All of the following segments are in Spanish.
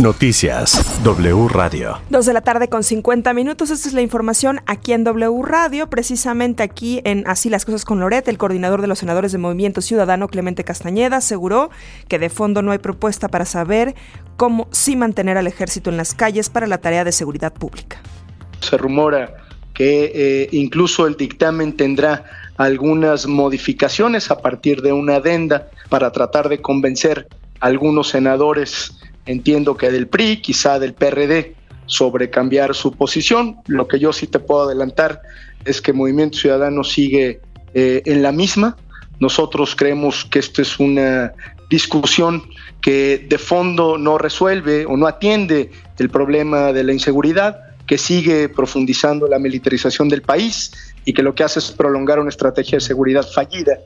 Noticias W Radio. Dos de la tarde con 50 minutos. Esta es la información aquí en W Radio. Precisamente aquí en Así las cosas con Loret, el coordinador de los senadores de Movimiento Ciudadano, Clemente Castañeda, aseguró que de fondo no hay propuesta para saber cómo sí mantener al ejército en las calles para la tarea de seguridad pública. Se rumora que eh, incluso el dictamen tendrá algunas modificaciones a partir de una adenda para tratar de convencer a algunos senadores entiendo que del PRI, quizá del PRD, sobre cambiar su posición. Lo que yo sí te puedo adelantar es que Movimiento Ciudadano sigue eh, en la misma. Nosotros creemos que esta es una discusión que de fondo no resuelve o no atiende el problema de la inseguridad, que sigue profundizando la militarización del país y que lo que hace es prolongar una estrategia de seguridad fallida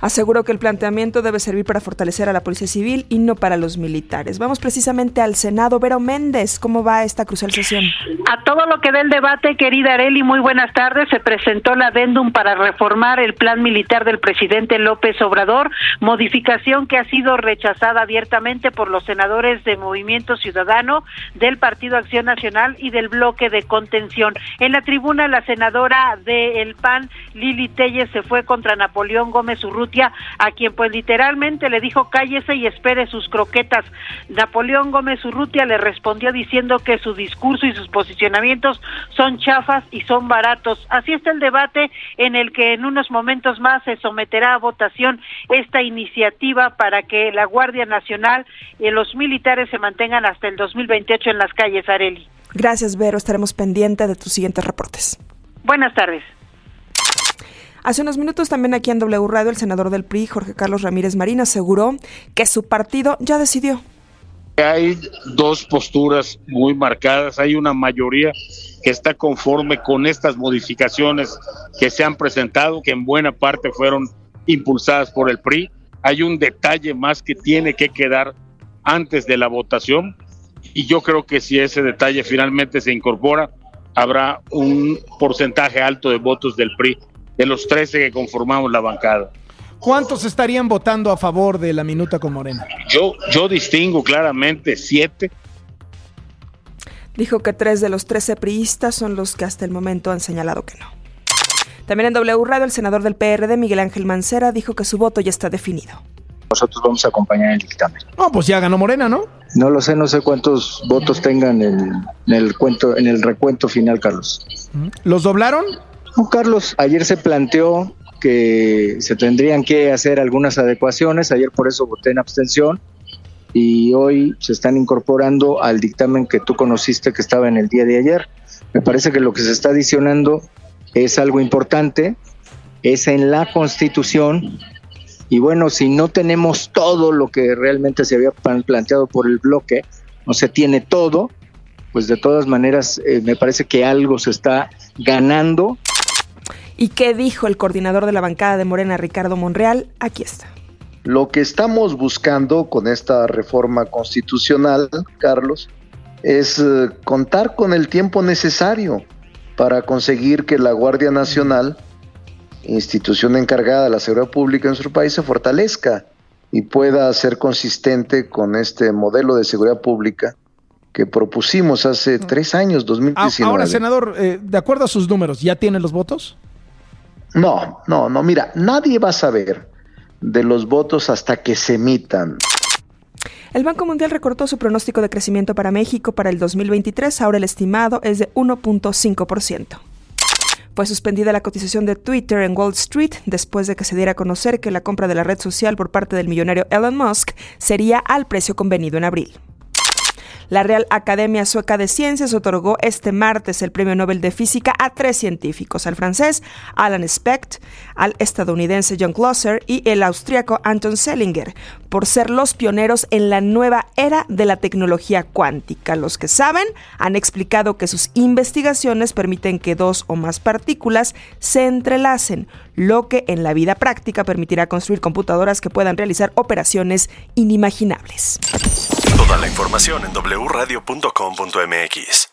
Aseguró que el planteamiento debe servir para fortalecer a la Policía Civil y no para los militares. Vamos precisamente al Senado. Vero Méndez, ¿cómo va esta crucial sesión? A todo lo que dé el debate, querida Areli, muy buenas tardes. Se presentó la adendum para reformar el plan militar del presidente López Obrador, modificación que ha sido rechazada abiertamente por los senadores de Movimiento Ciudadano, del Partido Acción Nacional y del bloque de contención. En la tribuna, la senadora del PAN, Lili Telles, se fue contra Napoleón Gómez Urrutia a quien pues literalmente le dijo cállese y espere sus croquetas. Napoleón Gómez Urrutia le respondió diciendo que su discurso y sus posicionamientos son chafas y son baratos. Así está el debate en el que en unos momentos más se someterá a votación esta iniciativa para que la Guardia Nacional y los militares se mantengan hasta el 2028 en las calles, Areli. Gracias, Vero. Estaremos pendientes de tus siguientes reportes. Buenas tardes. Hace unos minutos también aquí en W Radio el senador del PRI, Jorge Carlos Ramírez Marín, aseguró que su partido ya decidió. Hay dos posturas muy marcadas, hay una mayoría que está conforme con estas modificaciones que se han presentado, que en buena parte fueron impulsadas por el PRI. Hay un detalle más que tiene que quedar antes de la votación y yo creo que si ese detalle finalmente se incorpora, habrá un porcentaje alto de votos del PRI de los 13 que conformamos la bancada. ¿Cuántos estarían votando a favor de la minuta con Morena? Yo, yo distingo claramente siete. Dijo que tres de los 13 priistas son los que hasta el momento han señalado que no. También en W Radio, el senador del PRD, Miguel Ángel Mancera, dijo que su voto ya está definido. Nosotros vamos a acompañar el dictamen. No, pues ya ganó Morena, ¿no? No lo sé, no sé cuántos votos tengan en, el, cuento, en el recuento final, Carlos. ¿Los doblaron? Carlos, ayer se planteó que se tendrían que hacer algunas adecuaciones, ayer por eso voté en abstención. Y hoy se están incorporando al dictamen que tú conociste que estaba en el día de ayer. Me parece que lo que se está adicionando es algo importante, es en la constitución. Y bueno, si no tenemos todo lo que realmente se había planteado por el bloque, no se tiene todo, pues de todas maneras eh, me parece que algo se está ganando ¿Y qué dijo el coordinador de la bancada de Morena, Ricardo Monreal? Aquí está. Lo que estamos buscando con esta reforma constitucional, Carlos, es eh, contar con el tiempo necesario para conseguir que la Guardia Nacional, institución encargada de la seguridad pública en nuestro país, se fortalezca y pueda ser consistente con este modelo de seguridad pública que propusimos hace tres años, 2019. Ahora, senador, eh, de acuerdo a sus números, ¿ya tiene los votos? No, no, no, mira, nadie va a saber de los votos hasta que se emitan. El Banco Mundial recortó su pronóstico de crecimiento para México para el 2023, ahora el estimado es de 1.5%. Fue suspendida la cotización de Twitter en Wall Street después de que se diera a conocer que la compra de la red social por parte del millonario Elon Musk sería al precio convenido en abril. La Real Academia Sueca de Ciencias otorgó este martes el Premio Nobel de Física a tres científicos, al francés Alan Specht, al estadounidense John Glosser y el austriaco Anton Selinger, por ser los pioneros en la nueva era de la tecnología cuántica. Los que saben han explicado que sus investigaciones permiten que dos o más partículas se entrelacen, lo que en la vida práctica permitirá construir computadoras que puedan realizar operaciones inimaginables. Toda la información en wradio.com.mx.